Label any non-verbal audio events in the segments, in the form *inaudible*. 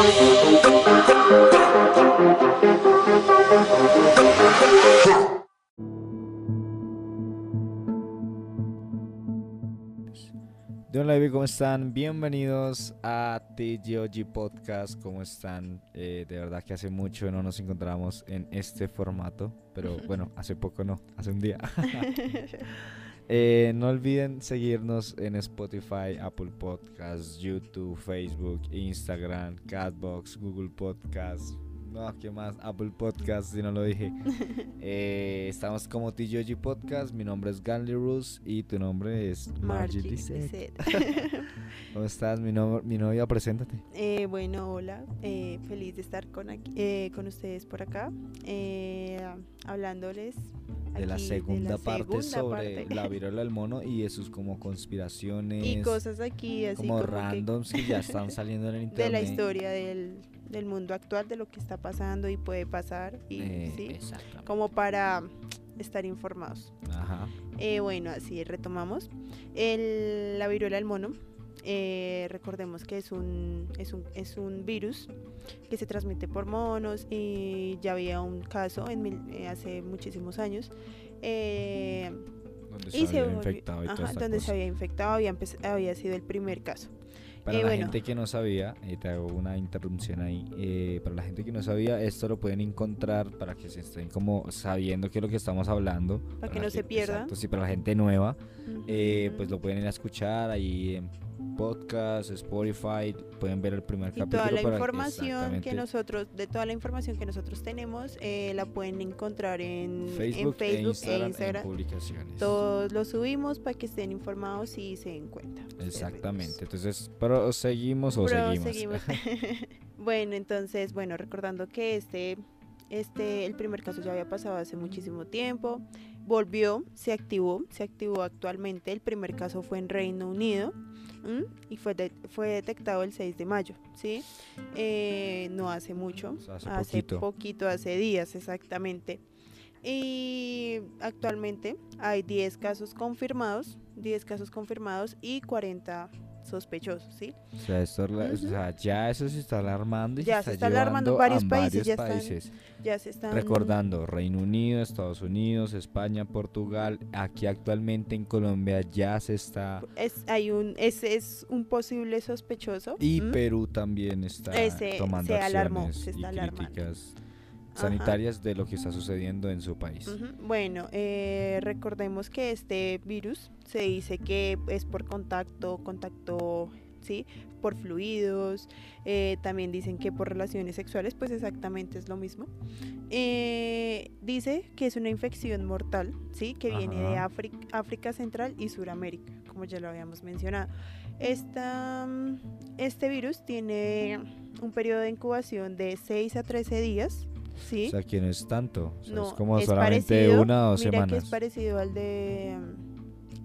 Don ¿cómo están? Bienvenidos a TGOG Podcast. ¿Cómo están? Eh, de verdad que hace mucho no nos encontramos en este formato, pero *laughs* bueno, hace poco no, hace un día. *laughs* Eh, no olviden seguirnos en Spotify, Apple Podcasts, YouTube, Facebook, Instagram, Catbox, Google Podcasts. No, ¿qué más? Apple Podcasts, si no lo dije. *laughs* Eh, estamos como TGOG Podcast. Mi nombre es Ganley Rus y tu nombre es Margie Margie. *laughs* ¿Cómo estás, mi, no- mi novia? Preséntate. Eh, bueno, hola, eh, feliz de estar con, aquí- eh, con ustedes por acá, eh, hablándoles De la segunda parte segunda sobre parte. la viruela del mono y de sus como conspiraciones. y cosas aquí así como, como que randoms que, ya están saliendo en el *laughs* internet. de la historia del, del mundo actual, de lo que está pasando y puede pasar, y, Eh, ¿sí? como para estar informados. Ajá. Eh, bueno, así retomamos. El- la viruela del mono, eh, recordemos que es un, es, un, es un virus que se transmite por monos y ya había un caso en mil- eh, hace muchísimos años. eh, Donde y se había volvió- infectado había infectado, había, empe- había sido el primer caso. Para Eh, la bueno. gente que no sabía, eh, te hago una interrupción ahí. eh, para la gente que no sabía, esto lo pueden encontrar para que se estén como sabiendo qué es lo que estamos hablando. Para que no se pierdan. Exacto, sí, para la gente nueva, eh, pues lo pueden ir a escuchar ahí en podcast, Spotify, pueden ver el primer Y capítulo. toda la para- información que nosotros, de toda la información que nosotros tenemos, eh, la pueden encontrar en Facebook, en Facebook e Instagram, e Instagram. en publicaciones. Todos lo subimos para que estén informados y se den cuenta. Exactamente. Entonces, pero seguimos o seguimos. *laughs* *laughs* bueno, entonces, bueno, recordando que este, este, el primer caso ya había pasado hace muchísimo tiempo, volvió, se activó, se activó actualmente. El primer caso fue en Reino Unido ¿m? y fue, de- fue detectado el 6 de mayo, ¿sí? Eh, no hace mucho, O sea, hace hace poquito. poquito, hace días exactamente. Y actualmente hay 10 casos confirmados, 10 casos confirmados y 40 sospechosos, ¿sí? O sea, esto la- o Ujú. sea, ya eso se está alarmando y Ya se se está, está alarmando, varios a países varios ya están- países. Ya se están Recordando, Reino Unido, Estados Unidos, España, Portugal. Aquí actualmente en Colombia ya se está... es hay un ese es un posible sospechoso Y ¿m? Perú también está Ese tomando se alarmó, acciones se está y alarmando. Ajá. sanitarias de lo que está sucediendo en su país. Bueno, eh, recordemos que este virus se dice que es por contacto, contacto, ¿sí? Por fluidos, eh, también dicen que por relaciones sexuales, pues exactamente es lo mismo. Eh, dice que es una infección mortal, ¿sí? Que viene de. África, África Central y Suramérica, como ya lo habíamos mencionado. Esta, mm, este virus tiene un periodo de incubación de 6 a 13 días, ¿sí? O sea, que no es tanto. o sea, No, es como es solamente parecido, una o dos mira semanas. que es parecido al de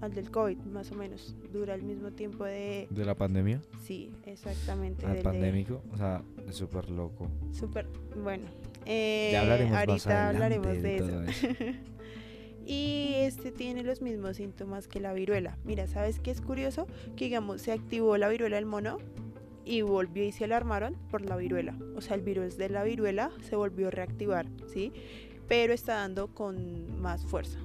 al del COVID, más o menos. Dura el mismo tiempo de ¿De la pandemia? sí, exactamente. Al de- pandémico. O sea, es súper loco. Súper, bueno. eh, Ya hablaremos ahorita hablaremos de de, todo eso. *laughs* y este tiene los mismos síntomas que la viruela. Mira, ¿sabes qué es curioso? Que digamos, se activó la viruela del mono y volvió y se alarmaron por la viruela. O sea, el virus de la viruela se volvió a reactivar, ¿sí? Pero está dando con más fuerza.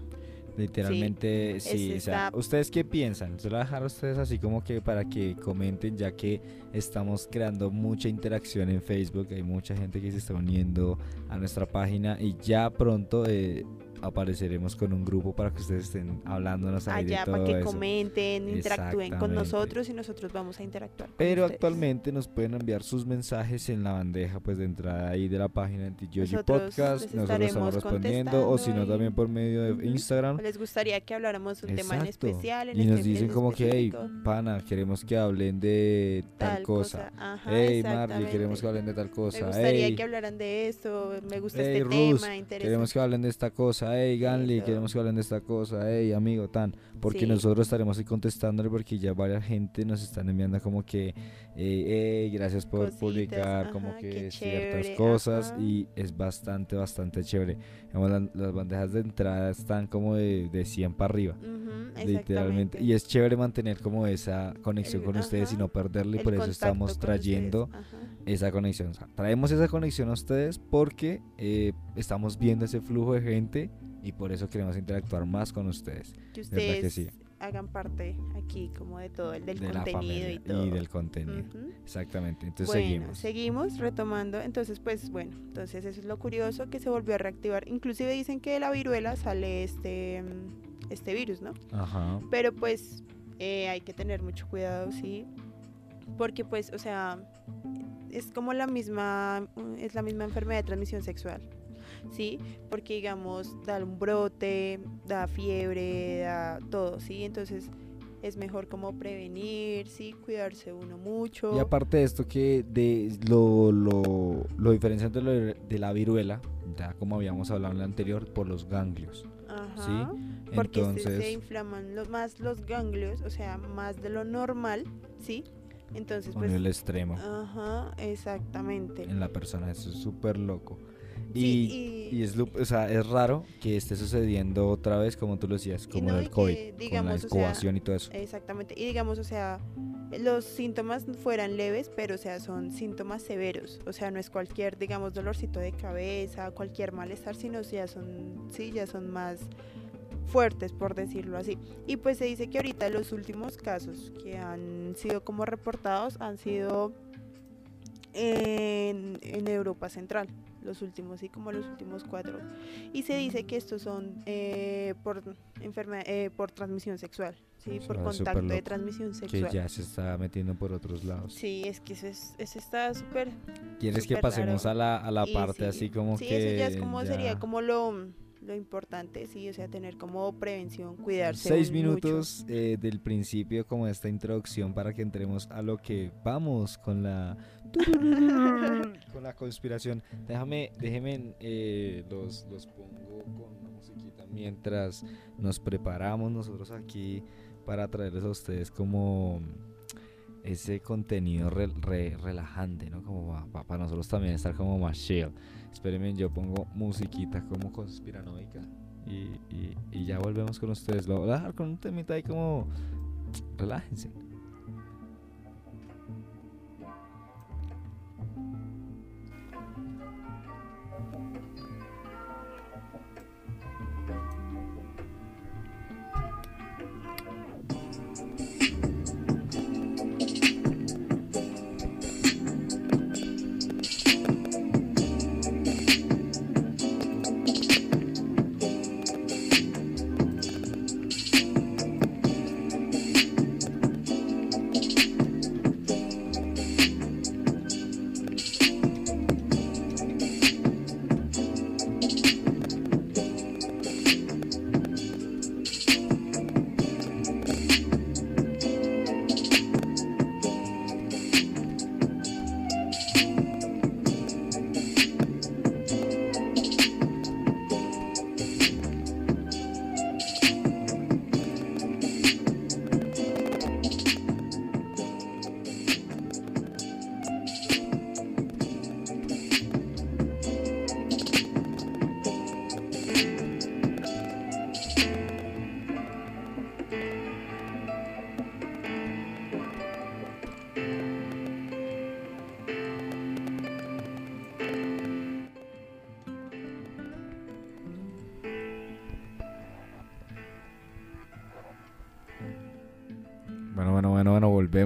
Literalmente, sí. o sea, ¿ustedes qué piensan? Se lo voy a dejar a ustedes así como que para que comenten, ya que estamos creando mucha interacción en Facebook. Hay mucha gente que se está uniendo a nuestra página y ya pronto eh, apareceremos con un grupo para que ustedes estén hablándonos ahí de allá todo para que eso. comenten, interactúen con nosotros y nosotros vamos a interactuar. Pero actualmente nos pueden enviar sus mensajes en la bandeja pues de entrada ahí de la página de Nosotros Podcast. les Nosotros estamos respondiendo o si no también por medio de. Instagram. ¿Les gustaría que habláramos un tema en especial? En y nos este- dicen en como que, hey, pana, queremos que hablen de tal, cosa. Ajá, Hey, Marley, queremos que hablen de tal cosa. Me gustaría Hey, que hablaran de esto, me gusta Hey, este Rus, tema, queremos que hablen de esta cosa. Hey Ganley, Eso. queremos que hablen de esta cosa, hey amigo, tan, porque Sí. nosotros estaremos ahí contestándole porque ya varias gente nos están enviando como que, eh, hey, gracias por Cositas, publicar como que ciertas chévere, cosas ajá. y es bastante, bastante chévere. Las bandejas de entrada están como de, de 100 para arriba. Literalmente. Y es chévere mantener como esa conexión El- con ustedes y no perderle. Y por eso estamos trayendo esa conexión. O sea, traemos esa conexión a ustedes porque eh, estamos viendo ese flujo de gente y por eso queremos interactuar más con ustedes. que ¿Verdad que ustedes sí? hagan parte aquí como de todo el del de contenido y todo. del contenido. Exactamente. Entonces bueno, seguimos. seguimos retomando. Entonces, pues bueno, entonces eso es lo curioso que se volvió a reactivar. Inclusive dicen que de la viruela sale este, mm, este virus, ¿no? Ajá. Pero pues eh, hay que tener mucho cuidado, sí. Porque pues, o sea, es como la misma, es la misma enfermedad de transmisión sexual. ¿Sí? Porque digamos, da un brote, da fiebre, da todo, ¿sí? Entonces es mejor como prevenir, ¿sí? Cuidarse uno mucho. Y aparte de esto que de lo, lo, lo diferenciante de, lo- de la viruela, ya como habíamos hablado en la anterior, por los ganglios. Ajá. Porque se- Entonces, se inflaman más los ganglios, o sea, más de lo normal, ¿sí? Entonces, pues... nivel extremo Ajá, exactamente. en la persona, eso es súper loco. Y, Sí, y es, o sea, es raro que esté sucediendo otra vez, como tú lo decías, como no, el COVID, que, con la o sea, incubación y todo eso. Exactamente. Y digamos, o sea, los síntomas fueran leves, pero o sea, son síntomas severos. O sea, no es cualquier, digamos, dolorcito de cabeza, cualquier malestar, sino ya son, sí, ya son más fuertes, por decirlo así. Y pues se dice que ahorita los últimos casos que han sido como reportados han sido en, en Europa Central, los últimos, sí, como los últimos cuatro. Y se dice que estos son eh, por enfermedad, eh, por transmisión sexual, sí, por contacto de transmisión que sexual. ya se está metiendo por otros lados. Sí, es que eso, es, eso está súper... ¿Quieres que pasemos raro. a la, a la parte sí, así como sí, que eso ya es como sería como lo, lo importante, sí, o sea, tener como prevención, cuidarse. Seis minutos eh, del principio como esta introducción para que entremos a lo que vamos con la *laughs* con la conspiración. Déjame, déjeme eh, los, los pongo con una musiquita mientras nos preparamos nosotros aquí para traerles a ustedes como ese contenido re- re- relajante, ¿no? Como pa- para nosotros también estar como más chill. Espérenme, yo pongo musiquita como conspiranoica y, y, y ya volvemos con ustedes. Lo voy a dejar con un temita ahí como *tsk* relájense.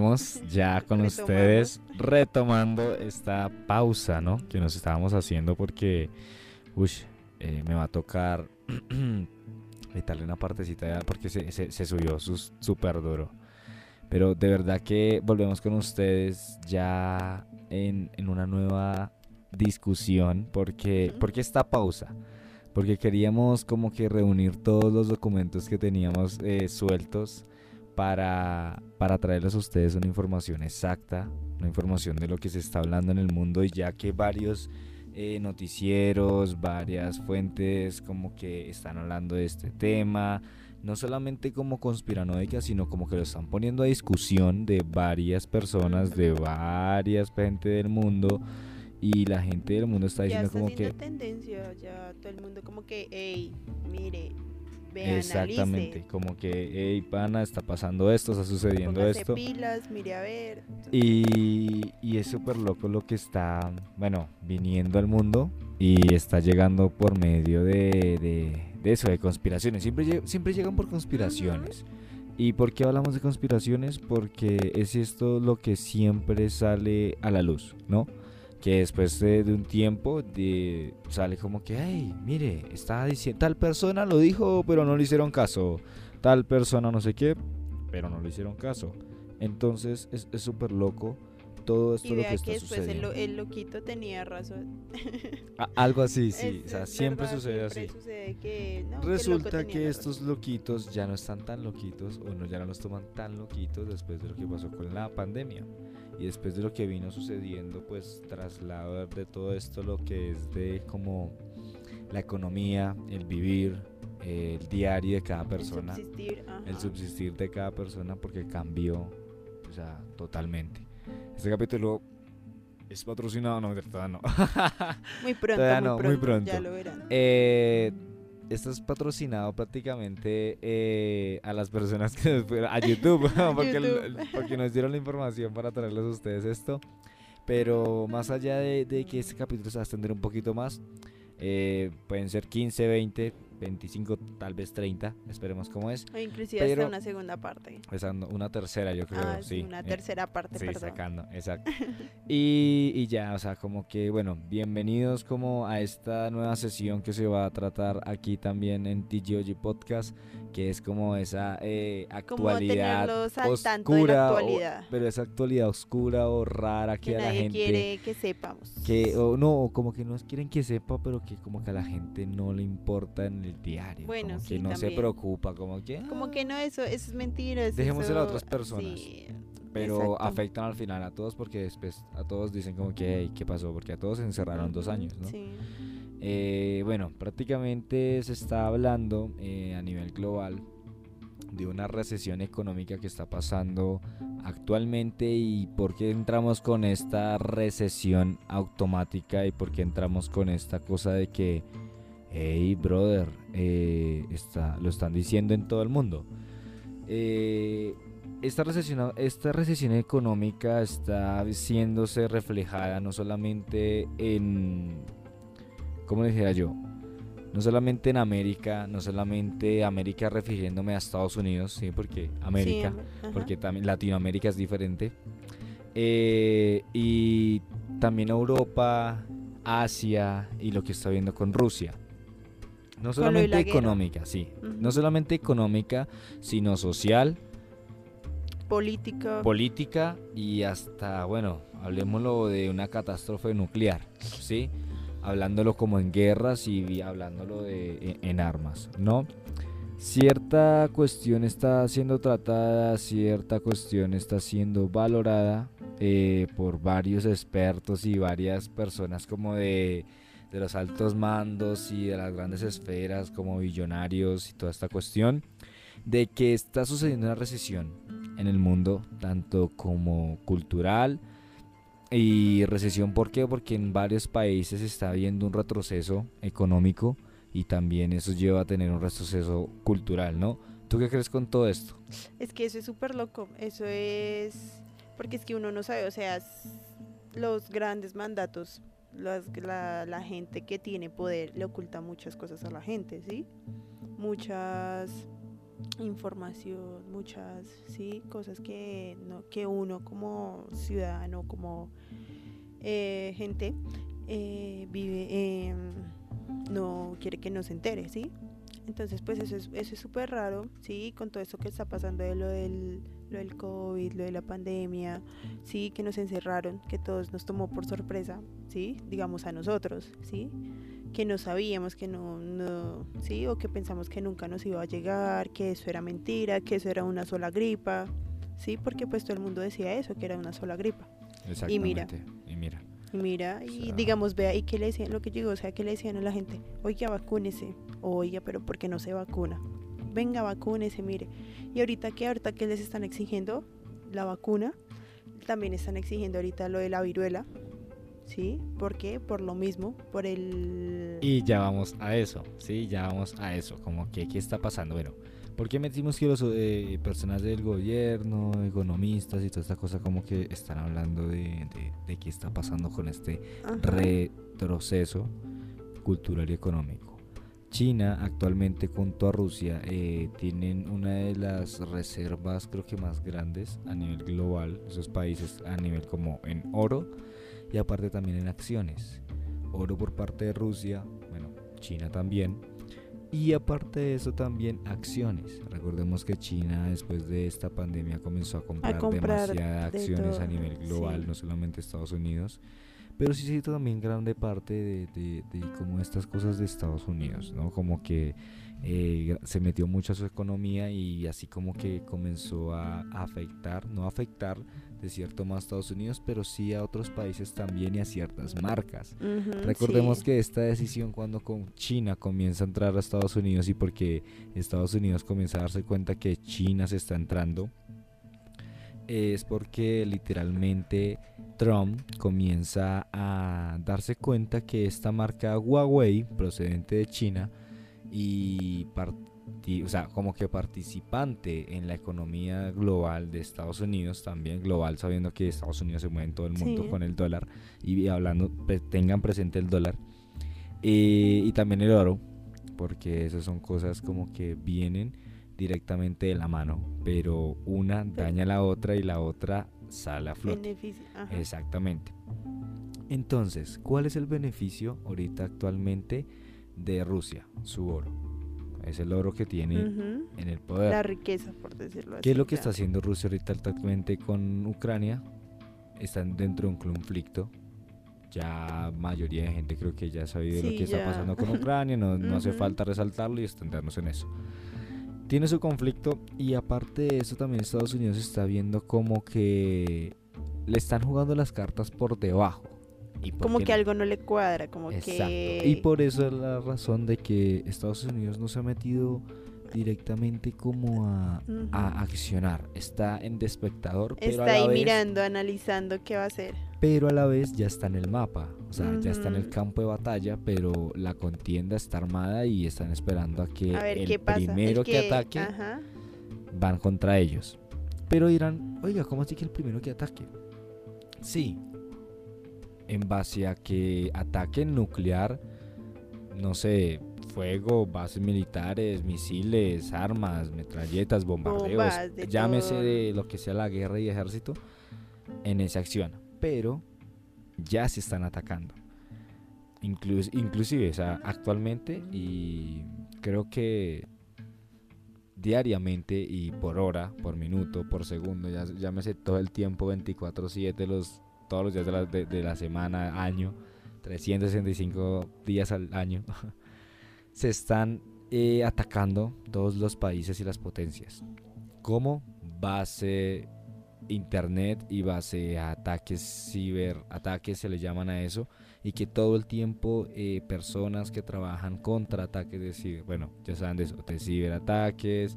Volvemos ya con Retomamos. ustedes retomando esta pausa, ¿no? Que nos estábamos haciendo porque, uy, eh, me va a tocar *clears throat* editarle una partecita porque se, se, se subió súper duro. Pero de verdad que volvemos con ustedes ya en, en una nueva discusión porque, porque esta pausa. Porque queríamos como que reunir todos los documentos que teníamos eh, sueltos para, para traerles a ustedes una información exacta, una información de lo que se está hablando en el mundo y ya que varios eh, noticieros, varias fuentes como que están hablando de este tema. No solamente como conspiranoica, sino como que lo están poniendo a discusión de varias personas, de varias gente del mundo. Y la gente del mundo está diciendo como que... tendencia, ya todo el mundo como que, hey, mire, Exactamente, como que, hey, pana, está pasando esto, está sucediendo Póngase esto. pilas, mire a ver. Y, y es súper loco lo que está, bueno, viniendo al mundo y está llegando por medio de, de, de eso, de conspiraciones. Siempre, siempre llegan por conspiraciones. ¿Y por qué hablamos de conspiraciones? Porque es esto lo que siempre sale a la luz, ¿no? Que después de, de un tiempo de, sale como que, hey, mire, está diciendo, tal persona lo dijo, pero no le hicieron caso. Tal persona no sé qué, pero no le hicieron caso. Entonces es súper loco todo esto Y lo que está después el, sucediendo. lo- el loquito tenía razón. Algo así, *laughs* sí. Es- o sea, siempre verdad, sucede siempre así. sucede que, no, Resulta que estos razón. loquitos ya no están tan loquitos o no, ya no los toman tan loquitos después de lo que pasó con la pandemia y después de lo que vino sucediendo pues traslado de todo esto lo que es de como la economía, el vivir, el diario de cada El persona, subsistir, el subsistir de cada persona porque cambió, o sea, totalmente. Este capítulo es patrocinado, no, de verdad no. Muy pronto, Todavía muy, no, muy pronto, pronto. ya lo verán. Eh, esto es patrocinado prácticamente eh, a las personas que nos fueron- a YouTube, *laughs* *laughs* porque, YouTube. nos dieron la información para traerles a ustedes esto. Pero más allá de, de que este capítulo se va a extender un poquito más, eh, pueden ser 15, 20, 25, tal vez 30, esperemos cómo es. O inclusive pero- hasta una segunda parte. Empezando una tercera, yo creo, ah, sí, una eh, tercera parte, Sí, perdón. sacando, exacto. *laughs* Y, y ya, o sea, como que, bueno, bienvenidos como a esta nueva sesión que se va a tratar aquí también en TGOG Podcast, que es como esa eh, Como actualidad la oscura, o- actualidad. pero esa actualidad oscura o rara que, que a la nadie gente... quiere que sepamos. Que, o no, o como que no quieren que sepa, pero que como que a la gente no le importa en el diario. Bueno, como sí, que no se preocupa, como que... Como "Ah", que no, eso, eso es mentira. eso- Dejémoselo a otras personas. sí, pero exacto. afectan al final a todos porque después a todos dicen como que "Hey, qué pasó porque a todos se encerraron dos años ¿no? Sí. Eh, bueno prácticamente se está hablando eh, a nivel global de una recesión económica que está pasando actualmente y por qué entramos con esta recesión automática y por qué entramos con esta cosa de que hey brother eh, está, lo están diciendo en todo el mundo eh, esta recesión, esta recesión económica está viéndose reflejada no solamente en, ¿cómo dijera yo? No solamente en América, no solamente América refiriéndome a Estados Unidos, sí, porque América, Sí, porque también Latinoamérica es diferente. Eh, y también Europa, Asia y lo que está viendo con Rusia. No solamente económica, sí. No solamente económica, sino social, Política. política y hasta, bueno, hablemoslo de una catástrofe nuclear, ¿sí? Hablándolo como en guerras y hablándolo de, en, en armas, ¿no? Cierta cuestión está siendo tratada, cierta cuestión está siendo valorada eh, por varios expertos y varias personas como de, de los altos mandos y de las grandes esferas como billonarios y toda esta cuestión de que está sucediendo una recesión en el mundo, tanto como cultural y recesión, ¿por qué? Porque en varios países se está viendo un retroceso económico y también eso lleva a tener un retroceso cultural, ¿no? ¿Tú qué crees con todo esto? Es que eso es súper loco. Eso es. Porque es que uno no sabe, o sea, los grandes mandatos, las- la, la gente que tiene poder le oculta muchas cosas a la gente, ¿sí? Muchas información, muchas, sí, cosas que, no, que uno como ciudadano, como eh, gente, eh, vive, no quiere que no se entere, ¿sí? Entonces, pues eso es eso es súper raro, ¿sí? Con todo esto que está pasando de lo del, lo del COVID, lo de la pandemia, ¿sí? Que nos encerraron, que todos nos tomó por sorpresa, ¿sí? Digamos a nosotros, ¿sí? Que no sabíamos, que no, no, ¿sí? O que pensamos que nunca nos iba a llegar, que eso era mentira, que eso era una sola gripa, ¿sí? Porque pues todo el mundo decía eso, que era una sola gripa. Y mira. Y mira. Y mira, y sea- digamos, vea, ¿y qué le decían? Lo que digo, o sea, ¿qué le decían a la gente? Oiga, vacúnese. Oiga, pero ¿por qué no se vacuna? Venga, vacúnese, mire. Y ahorita que ahorita que les están exigiendo la vacuna, también están exigiendo ahorita lo de la viruela. ¿Sí? ¿Por qué? Por lo mismo, por el... Y ya vamos a eso, sí, ya vamos a eso, como que qué está pasando. Bueno, ¿por qué metimos que los eh, personas del gobierno, economistas y toda esta cosa como que están hablando de, de- de qué está pasando con este Ajá. retroceso cultural y económico? China actualmente junto a Rusia eh, tienen una de las reservas creo que más grandes a nivel global, esos países a nivel como en oro y aparte también en acciones. Oro por parte de Rusia, bueno, China también. Y aparte de eso también acciones. Recordemos que China después de esta pandemia comenzó a comprar, comprar demasiadas de acciones a nivel global, sí. no solamente Estados Unidos. Pero sí hizo también grande parte de, de, de como estas cosas de Estados Unidos, ¿no? Como que eh, se metió mucho a su economía y así como que comenzó a afectar, no afectar de cierto modo a Estados Unidos, pero sí a otros países también y a ciertas marcas. Recordemos sí. que esta decisión cuando con China comienza a entrar a Estados Unidos y porque Estados Unidos comienza a darse cuenta que China se está entrando, es porque literalmente Trump comienza a darse cuenta que esta marca Huawei, procedente de China, y parti- o sea, como que participante en la economía global de Estados Unidos, también global, sabiendo que Estados Unidos se mueve en todo el mundo Sí. con el dólar, y hablando, pre- tengan presente el dólar, eh, y también el oro, porque esas son cosas como que vienen directamente de la mano, pero una daña a la otra y la otra sale a flote. Beneficio, ajá. Exactamente. Entonces, ¿cuál es el beneficio ahorita actualmente de Rusia? Su oro. Es el oro que tiene en el poder. La riqueza, por decirlo así. ¿Qué es lo que está haciendo Rusia ahorita actualmente con Ucrania? Están dentro de un conflicto. Ya mayoría de gente creo que ya ha sabido lo que está ya. pasando con *laughs* Ucrania, no, no hace Ujú. falta resaltarlo y extendernos en eso. Tiene su conflicto y aparte de eso también Estados Unidos está viendo como que le están jugando las cartas por debajo. ¿Y Como que no? algo no le cuadra, como Exacto. que... Y por eso es la razón de que Estados Unidos no se ha metido directamente como a, a accionar. Está en de espectador, pero Está a, la ahí vez, mirando, analizando qué va a hacer. pero a la vez ya está en el mapa. O sea, ya está en el campo de batalla, pero la contienda está armada y están esperando a que A el primero que, ataque Ajá. van contra ellos. Pero dirán, oiga, ¿cómo así que el primero que ataque? Sí, en base a que ataque nuclear, no sé, fuego, bases militares, misiles, armas, metralletas, bombardeos, Bombas, de llámese todo. de lo que sea la guerra y ejército, en esa acción. Pero ya se están atacando. Inclus- inclusive, o sea, actualmente y creo que diariamente y por hora, por minuto, por segundo, ya llámese todo el tiempo 24/7, los, todos los días de la, de- de la semana, año, 365 días al año, *laughs* se están eh, atacando todos los países y las potencias. Como base internet y base ataques ciberataques se le llaman a eso y que todo el tiempo eh, personas que trabajan contra ataques de ciber, bueno ya saben de eso de ciberataques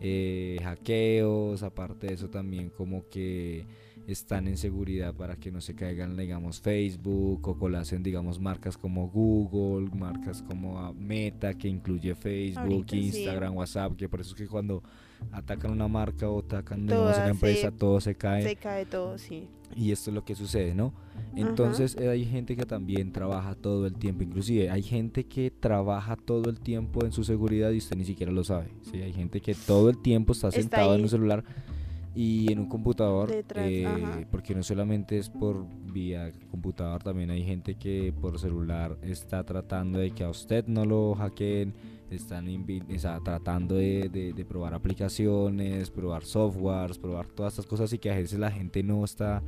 eh, hackeos aparte de eso también como que están en seguridad para que no se caigan digamos Facebook o colacen digamos marcas como Google marcas como ah, Meta que incluye Facebook Ahorita sí. Instagram WhatsApp que por eso es que cuando atacan una marca o atacan digamos, una empresa todo se cae Se cae todo, sí. y esto es lo que sucede, ¿no? Entonces eh, hay gente que también trabaja todo el tiempo, inclusive hay gente que trabaja todo el tiempo en su seguridad y usted ni siquiera lo sabe. ¿sí? Hay gente que todo el tiempo está Está sentado en un celular y en un computador, Detrás, eh, porque no solamente es por vía computador, también hay gente que por celular está tratando de que a usted no lo hackeen, están sea, tratando de, de- de probar aplicaciones, probar softwares, probar todas estas cosas y que a veces la gente no está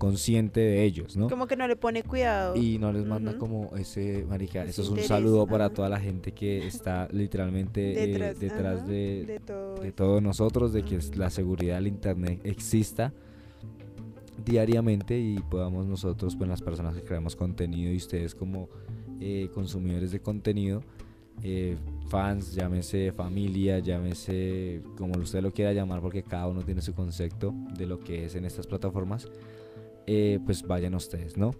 consciente de ellos, ¿no? Como que no le pone cuidado. Y no les manda Ujú. como ese, marica, eso es un saludo para toda la gente que está literalmente eh, detrás, detrás ajá, de, de todo. de todos nosotros, de que la seguridad del internet exista. diariamente y podamos nosotros, pues las personas que creamos contenido y ustedes como eh, consumidores de contenido, eh, fans, llámese familia, llámese como usted lo quiera llamar, porque cada uno tiene su concepto de lo que es en estas plataformas, eh, pues vayan ustedes, ¿no?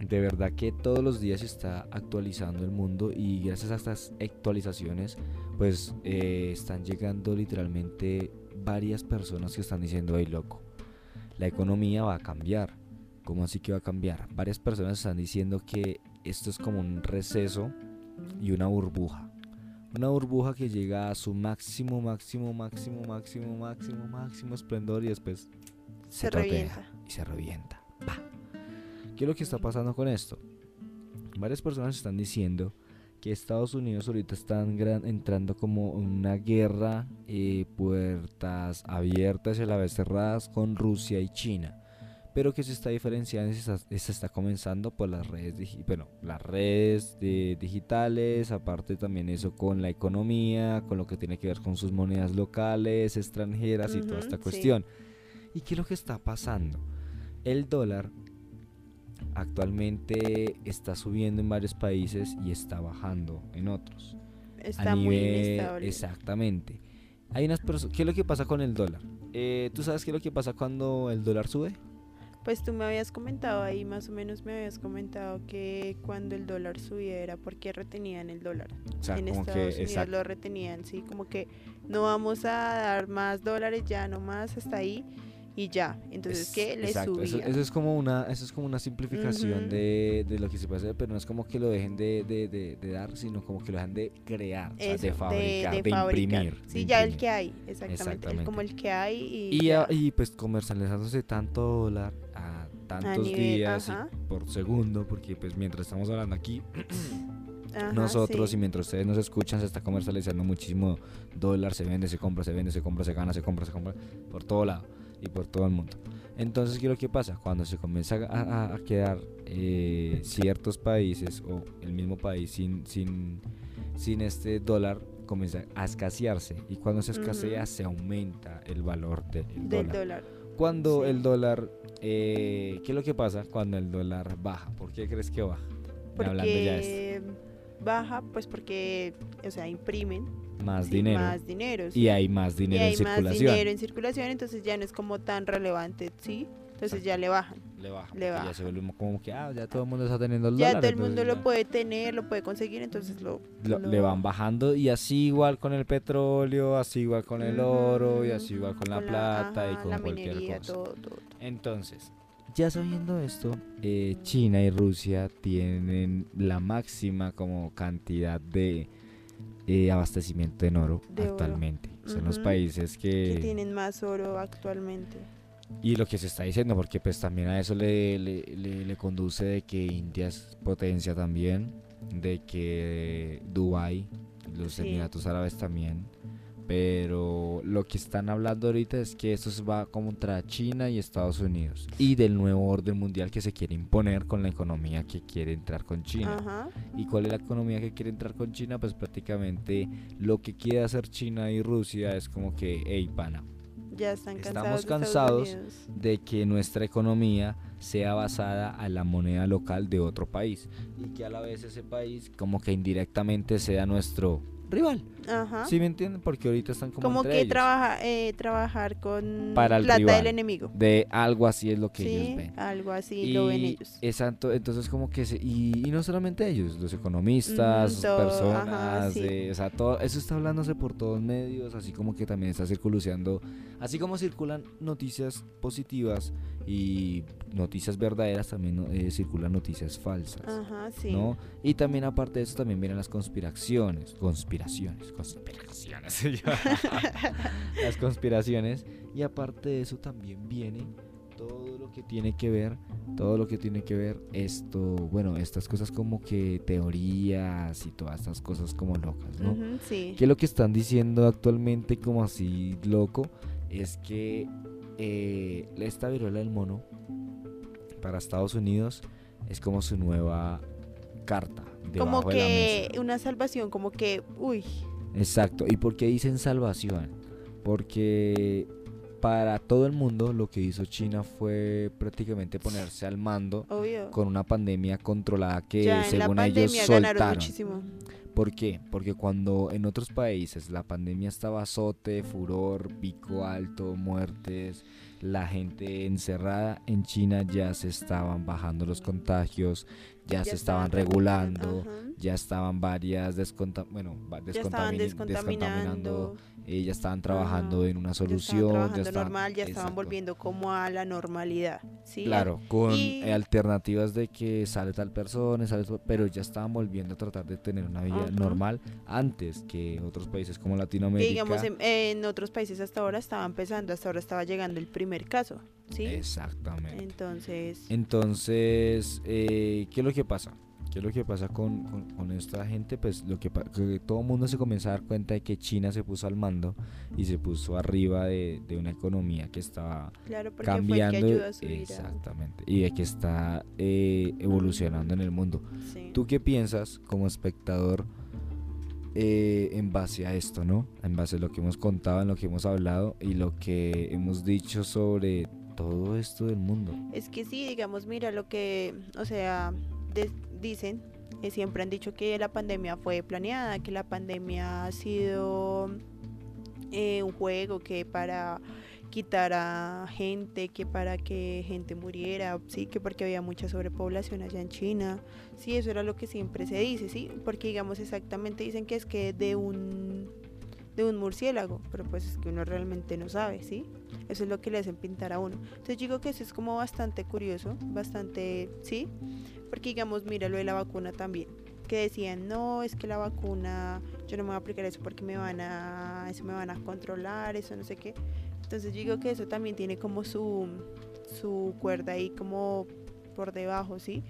De verdad que todos los días se está actualizando el mundo y gracias a estas actualizaciones, pues están llegando literalmente varias personas que están diciendo, hey loco, la economía va a cambiar. ¿Cómo así que va a cambiar? Varias personas están diciendo que esto es como un receso y una burbuja. Una burbuja que llega a su máximo, máximo, máximo, máximo, máximo, máximo esplendor y después se, revienta. Y se revienta. ¿Qué es lo que está pasando con esto? Varias personas están diciendo que Estados Unidos ahorita están entrando como una guerra, eh, puertas abiertas y a la vez cerradas con Rusia y China pero que se está diferenciando y se está, comenzando por las redes, bueno, las redes digitales, aparte también eso con la economía, con lo que tiene que ver con sus monedas locales, extranjeras y toda esta cuestión. ¿Y qué es lo que está pasando? El dólar actualmente está subiendo en varios países y está bajando en otros. Está muy inestable. Exactamente. Hay unas ¿Qué es lo que pasa con el dólar? Eh, ¿Tú sabes qué es lo que pasa cuando el dólar sube? Pues tú me habías comentado ahí, más o menos me habías comentado que cuando el dólar subía era porque retenían el dólar. en Estados Unidos lo retenían, sí, como que no vamos a dar más dólares ya nomás hasta ahí y ya. Entonces, ¿qué? Le subía. Eso, es como una, eso es como una simplificación de, de, lo que se puede hacer, pero no es como que lo dejen de, de, de dar, sino como que lo dejan de crear, de fabricar, de, imprimir. Sí, ya el que hay, exactamente, como el que hay. Y, y, y pues comercializándose tanto dólar tantos días por segundo, porque pues mientras estamos hablando aquí, *clears throat* nosotros y mientras ustedes nos escuchan se está comercializando muchísimo dólar, se vende, se compra, se vende, se compra, se gana, se compra, se compra, por todo lado y por todo el mundo. Entonces, ¿qué es lo que pasa? Cuando se comienza a, quedar eh, ciertos países o el mismo país sin, sin, sin este dólar, comienza a escasearse. Y cuando se escasea, se aumenta el valor del dólar. Cuando el dólar eh, ¿Qué es lo que pasa cuando el dólar baja? ¿Por qué crees que baja? Porque baja, pues porque, o sea, imprimen más dinero. Más dinero. Y hay más dinero en circulación. más dinero en circulación, entonces ya no es como tan relevante, ¿sí? Entonces ya le bajan. Le bajan. Le bajan. Ya se vuelve como que, ah, ya todo el mundo está teniendo el ya dólar. Ya todo el mundo lo puede tener, lo puede conseguir, entonces lo, Le van bajando y así igual con el petróleo, así igual con el oro y así igual con, la, plata y con cualquier cosa. Todo, todo, Entonces, ya sabiendo esto, eh, China y Rusia tienen la máxima como cantidad de eh, abastecimiento en oro actualmente. Son los países que... que tienen más oro actualmente. Y lo que se está diciendo, porque pues también a eso le, le, conduce de que India es potencia también, de que Dubai, los Emiratos Árabes también. Pero lo que están hablando ahorita es que esto va contra China y Estados Unidos y del nuevo orden mundial que se quiere imponer con la economía que quiere entrar con China. ¿Y cuál es la economía que quiere entrar con China? Pues prácticamente lo que quiere hacer China y Rusia es como que, hey, pana, ya están cansados Estamos cansados de, que nuestra economía sea basada a la moneda local de otro país y que a la vez ese país como que indirectamente sea nuestro rival. Ajá. ¿Sí me entienden? Porque ahorita están como Como que trabaja, eh, trabajar con Para el plata del enemigo. De algo así es lo que ellos ven. algo así lo ven ellos. Exacto, entonces como que... Se, y, no solamente ellos, los economistas, personas, o sea, todo, eso está hablándose por todos medios, así como que también está circulando, así como circulan noticias positivas y noticias verdaderas, también eh, circulan noticias falsas. Ajá, sí. ¿no? Y también aparte de eso también vienen las conspiraciones, conspiraciones, conspiraciones. *laughs* las conspiraciones. Y aparte de eso también viene todo lo que tiene que ver, todo lo que tiene que ver esto, bueno, estas cosas como que teorías y todas estas cosas como locas, ¿no? sí. Que lo que están diciendo actualmente como así loco es que eh, esta viruela del mono para Estados Unidos es como su nueva carta. Como que una salvación, como que, uy. Exacto. ¿Y por qué dicen salvación? Porque para todo el mundo lo que hizo China fue prácticamente ponerse al mando Obvio. con una pandemia controlada que ya en la según ellos soltaron. muchísimo. ¿Por qué? Porque cuando en otros países la pandemia estaba azote, furor, pico alto, muertes, la gente encerrada, en China ya se estaban bajando los contagios, ya, se estaban regulando, ajá. Ya estaban varias desconta bueno, Ya estaban descontamini- descontaminando. eh, ya estaban trabajando en una ya estaban solución, ya estaban, normal, ya estaban volviendo como a la normalidad. ¿sí? Claro, con Y- alternativas de que sale tal persona, sale tal- pero ya estaban volviendo a tratar de tener una vida normal antes que otros países como Latinoamérica. digamos en, en otros países hasta ahora estaba empezando, hasta ahora estaba llegando el primer caso, ¿sí? Exactamente. Entonces, Entonces, eh, ¿qué es lo que pasa? ¿Qué es lo que pasa con, con- con esta gente? Pues lo que, que todo el mundo se comienza a dar cuenta de que China se puso al mando y se puso arriba de, de una economía que estaba claro, cambiando. fue el que ayudó a subir a- exactamente. Y de que está eh, evolucionando en el mundo. sí. ¿Tú qué piensas como espectador eh, en base a esto, no? En base a lo que hemos contado, en lo que hemos hablado y lo que hemos dicho sobre todo esto del mundo. Es que sí, digamos, mira lo que, o sea, dicen, que siempre han dicho que la pandemia fue planeada, que la pandemia ha sido eh, un juego que para quitar a gente, que para que gente muriera, sí, que porque había mucha sobrepoblación allá en China, sí, eso era lo que siempre se dice, sí, porque digamos exactamente dicen que es que de un de un murciélago, pero pues es que uno realmente no sabe, ¿sí? Eso es lo que le hacen pintar a uno. Entonces digo que eso es como bastante curioso, bastante, ¿sí? Porque digamos, mira lo de la vacuna también, que decían, no, es que la vacuna, yo no me voy a aplicar eso porque me van a, eso me van a controlar, eso no sé qué. Entonces yo digo que eso también tiene como su, su cuerda ahí como por debajo, ¿sí?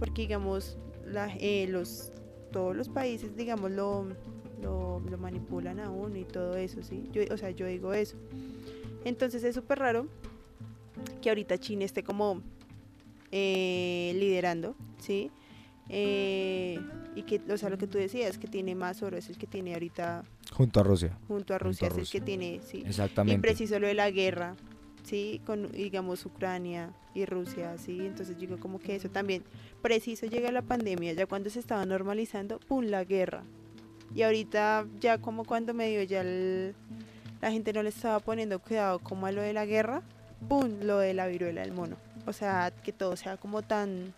Porque digamos, la, eh, los, todos los países, digamos, lo, lo, lo manipulan a uno y todo eso, ¿sí? Yo, o sea, yo digo eso. Entonces es súper raro que ahorita China esté como eh, liderando, ¿sí? Eh, y que, o sea, lo que tú decías, que tiene más oro, es el que tiene ahorita Junto a Rusia. junto a Rusia, a es el que tiene, sí. Y Exactamente. preciso lo de la guerra, ¿sí? Con, digamos, Ucrania y Rusia, ¿sí? Entonces digo como que eso también, preciso llega la pandemia, ya cuando se estaba normalizando, ¡pum!, la guerra. Y ahorita ya como cuando medio ya el- la gente no le estaba poniendo cuidado como a lo de la guerra, ¡pum!, lo de la viruela del mono. O sea, que todo sea como tan...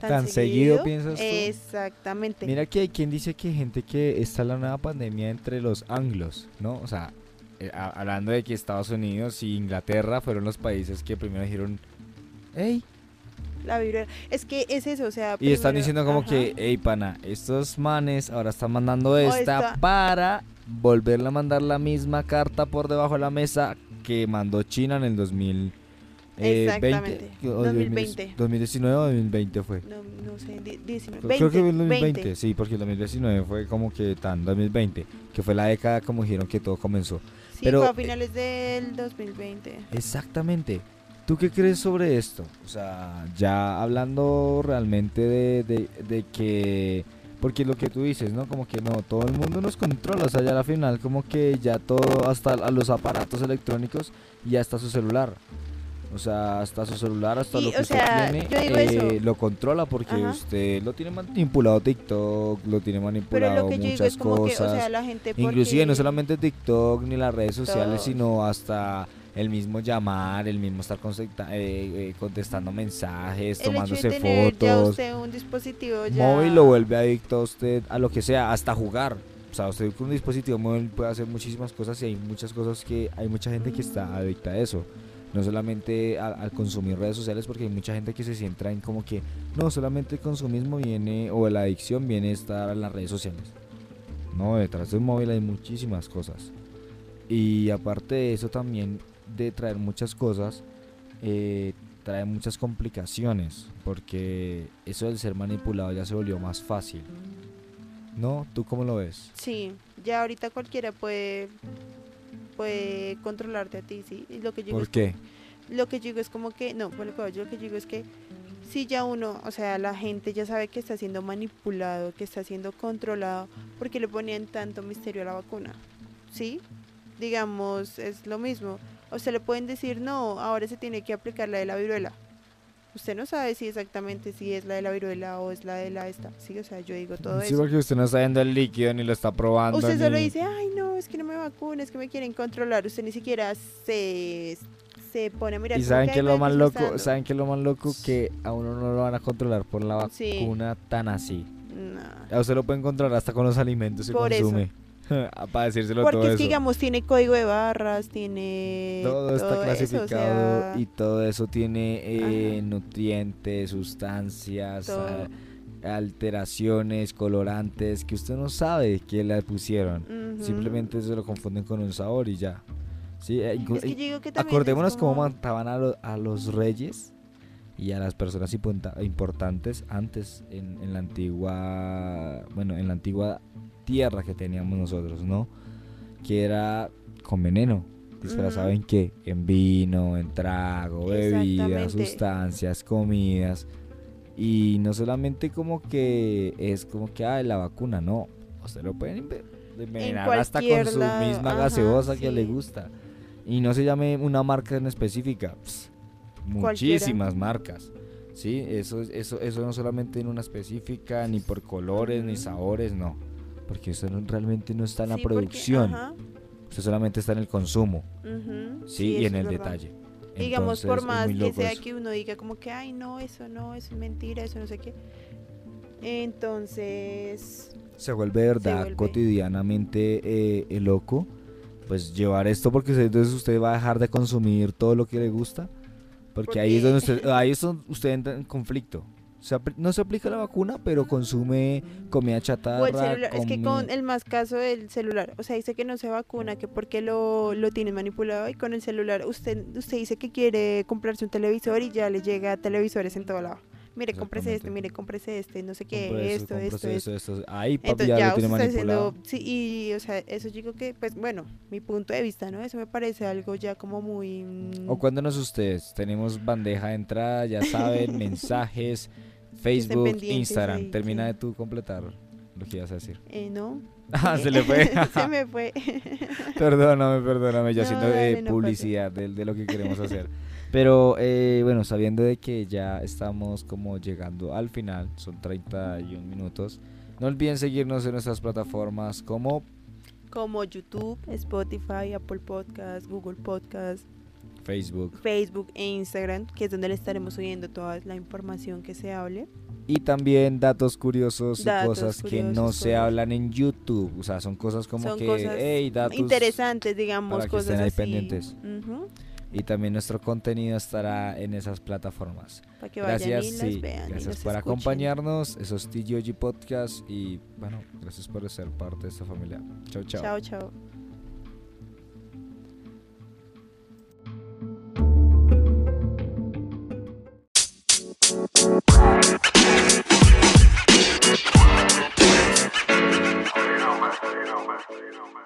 Tan seguido, ¿piensas tú? Exactamente. Mira que hay quien dice que hay gente que está la nueva pandemia entre los anglos, ¿no? O sea, eh, hablando de que Estados Unidos y Inglaterra fueron los países que primero dijeron, hey, La viruela. Es que es eso, o sea... y están diciendo como ajá. que, hey, pana, estos manes ahora están mandando esta esta- para volverle a mandar la misma carta por debajo de la mesa que mandó China en el 2000. eh, Exactamente. 20, o 2020. 2019 o 2020 fue. No, no sé, di- 19, Creo que fue el 20, 2020, sí, porque el 2019 fue como que tan 2020, que fue la década como dijeron que todo comenzó. Sí, Pero, fue a eh, finales del 2020. Exactamente. ¿Tú qué crees sobre esto? O sea, ya hablando realmente de, de, de que... Porque lo que tú dices, ¿no? Como que no, todo el mundo nos controla. O sea, ya a la final como que ya todo, hasta a los aparatos electrónicos y hasta su celular. O sea, hasta su celular, hasta Y, lo que o usted tiene, eh, lo controla porque Ajá. usted lo tiene manipulado TikTok, lo tiene manipulado lo muchas que, o cosas. sea, la gente Inclusive no solamente TikTok ni las redes sociales, sino hasta el mismo llamar, el mismo estar eh, eh, contestando mensajes, el hecho de tomándose tener ya fotos. usted un dispositivo ya... Móvil lo vuelve adicto a usted a lo que sea, hasta jugar. O sea, usted con un dispositivo móvil puede hacer muchísimas cosas y hay muchas cosas que hay mucha gente que está adicta a eso. No solamente al consumir redes sociales, porque hay mucha gente que se centra en como que no, solamente el consumismo viene o la adicción viene a estar en las redes sociales. No, detrás de un móvil hay muchísimas cosas. Y aparte de eso también de traer muchas cosas, eh, trae muchas complicaciones, porque eso del ser manipulado ya se volvió más fácil. ¿No? ¿Tú cómo lo ves? Sí, ya ahorita cualquiera puede puede controlarte a ti, sí. Y lo que yo ¿Por qué? lo que yo digo es como que, no, que yo lo que yo digo es que si ya uno, o sea, la gente ya sabe que está siendo manipulado, que está siendo controlado, ¿por qué le ponían tanto misterio a la vacuna? ¿Sí? Digamos, es lo mismo. A usted le pueden decir, no, ahora se tiene que aplicar la de la viruela. Usted no sabe si exactamente si es la de la viruela o es la de la esta. Sí, o sea, yo digo todo Sí, eso. porque usted no está viendo el líquido ni lo está probando. Usted solo dice, ay, no, es que no me vacuno, es que me quieren controlar. Usted ni siquiera se, se pone a mirar. Y saben "Ay, que lo más ¿qué loco, dando?". saben que lo más loco que a uno no lo van a controlar por la Sí. vacuna tan así. Nah. A usted lo pueden controlar hasta con los alimentos que Por eso. *laughs* Para decírselo Porque todo es eso. que, digamos, tiene código de barras, tiene. todo está eso, o clasificado sea, y todo eso tiene eh, nutrientes, sustancias, Todo. a- alteraciones, colorantes que usted no sabe que le pusieron. ujú. Simplemente se lo confunden con un sabor y ya. Sí, eh, Es que yo digo que Acordémonos cómo como- mataban a, lo- a los reyes y a las personas importantes antes en, en la antigua, bueno, en la antigua tierra que teníamos nosotros, ¿no? Que era con veneno, disfrazado Ujú. en qué? En vino, en trago, bebidas, sustancias, comidas. Y no solamente como que es como que, ah, la vacuna, no. Usted lo pueden enve- envenenar hasta con su lado, misma ajá, gaseosa que le gusta. Y no se llame una marca en específica, muchísimas marcas. Sí, eso, es- eso, eso no solamente en una específica, ni por colores, ni sabores, no. Porque eso no- realmente no está en la Sí, porque- producción, ajá, usted solamente está en el consumo, ujú, sí, y en el verdad. detalle. Digamos, por Entonces, es más que sea eso. que uno diga como que, ay, no, eso no, eso es mentira, eso no sé qué. Entonces, se vuelve verdad vuelve. cotidianamente eh, eh, loco, pues llevar esto porque usted- entonces usted va a dejar de consumir todo lo que le gusta, porque, ahí es donde Porque- usted, ahí es donde usted entra en conflicto. Se no se aplica la vacuna, pero consume comida chatarra. o el celular, es que con el más caso del celular, o sea, dice que no se vacuna, que porque lo, lo tiene manipulado y con el celular, usted, usted dice que quiere comprarse un televisor y ya le llega televisores en todo lado. Mire, cómprese este, mire, cómprese este, no sé qué, esto, esto, esto. esto. Ahí papi Entonces ya, lo tiene manipulado. sí, y o sea, eso digo que, pues bueno, mi punto de vista, ¿no? Eso me parece algo ya como muy... mm, O cuéntanos ustedes, tenemos bandeja de entrada, ya *laughs* saben, mensajes, Facebook, Instagram. Termina sí. de tú completar lo que ibas a decir. Eh, no. *laughs* Ah, se le fue. *laughs* se me fue. Perdóname, perdóname, yo No, haciendo eh, no publicidad de, de lo que queremos hacer. Pero eh, bueno, sabiendo de que ya estamos como llegando al final, son 31 minutos, no olviden seguirnos en nuestras plataformas como como YouTube, Spotify, Apple Podcast, Google Podcast, Facebook Facebook e Instagram, que es donde le estaremos subiendo toda la información que se hable. y también datos curiosos y cosas que no se hablan en YouTube. O sea, son cosas como Son que, cosas hey, datos Interesantes, digamos, para que cosas estén ahí así. pendientes. Ujú, y también nuestro contenido estará en esas plataformas. Para que gracias, vayan sí, gracias por acompañarnos. Eso es TGOG Podcast y bueno, gracias por ser parte de esta familia. Chao, chao. Chao, chao. you know, man.